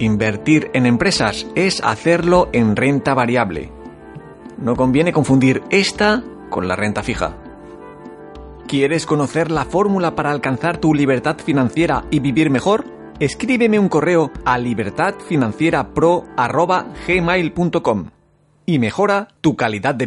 Invertir en empresas es hacerlo en renta variable. No conviene confundir esta con la renta fija. ¿Quieres conocer la fórmula para alcanzar tu libertad financiera y vivir mejor? Escríbeme un correo a libertadfinancierapro.gmail.com y mejora tu calidad de vida.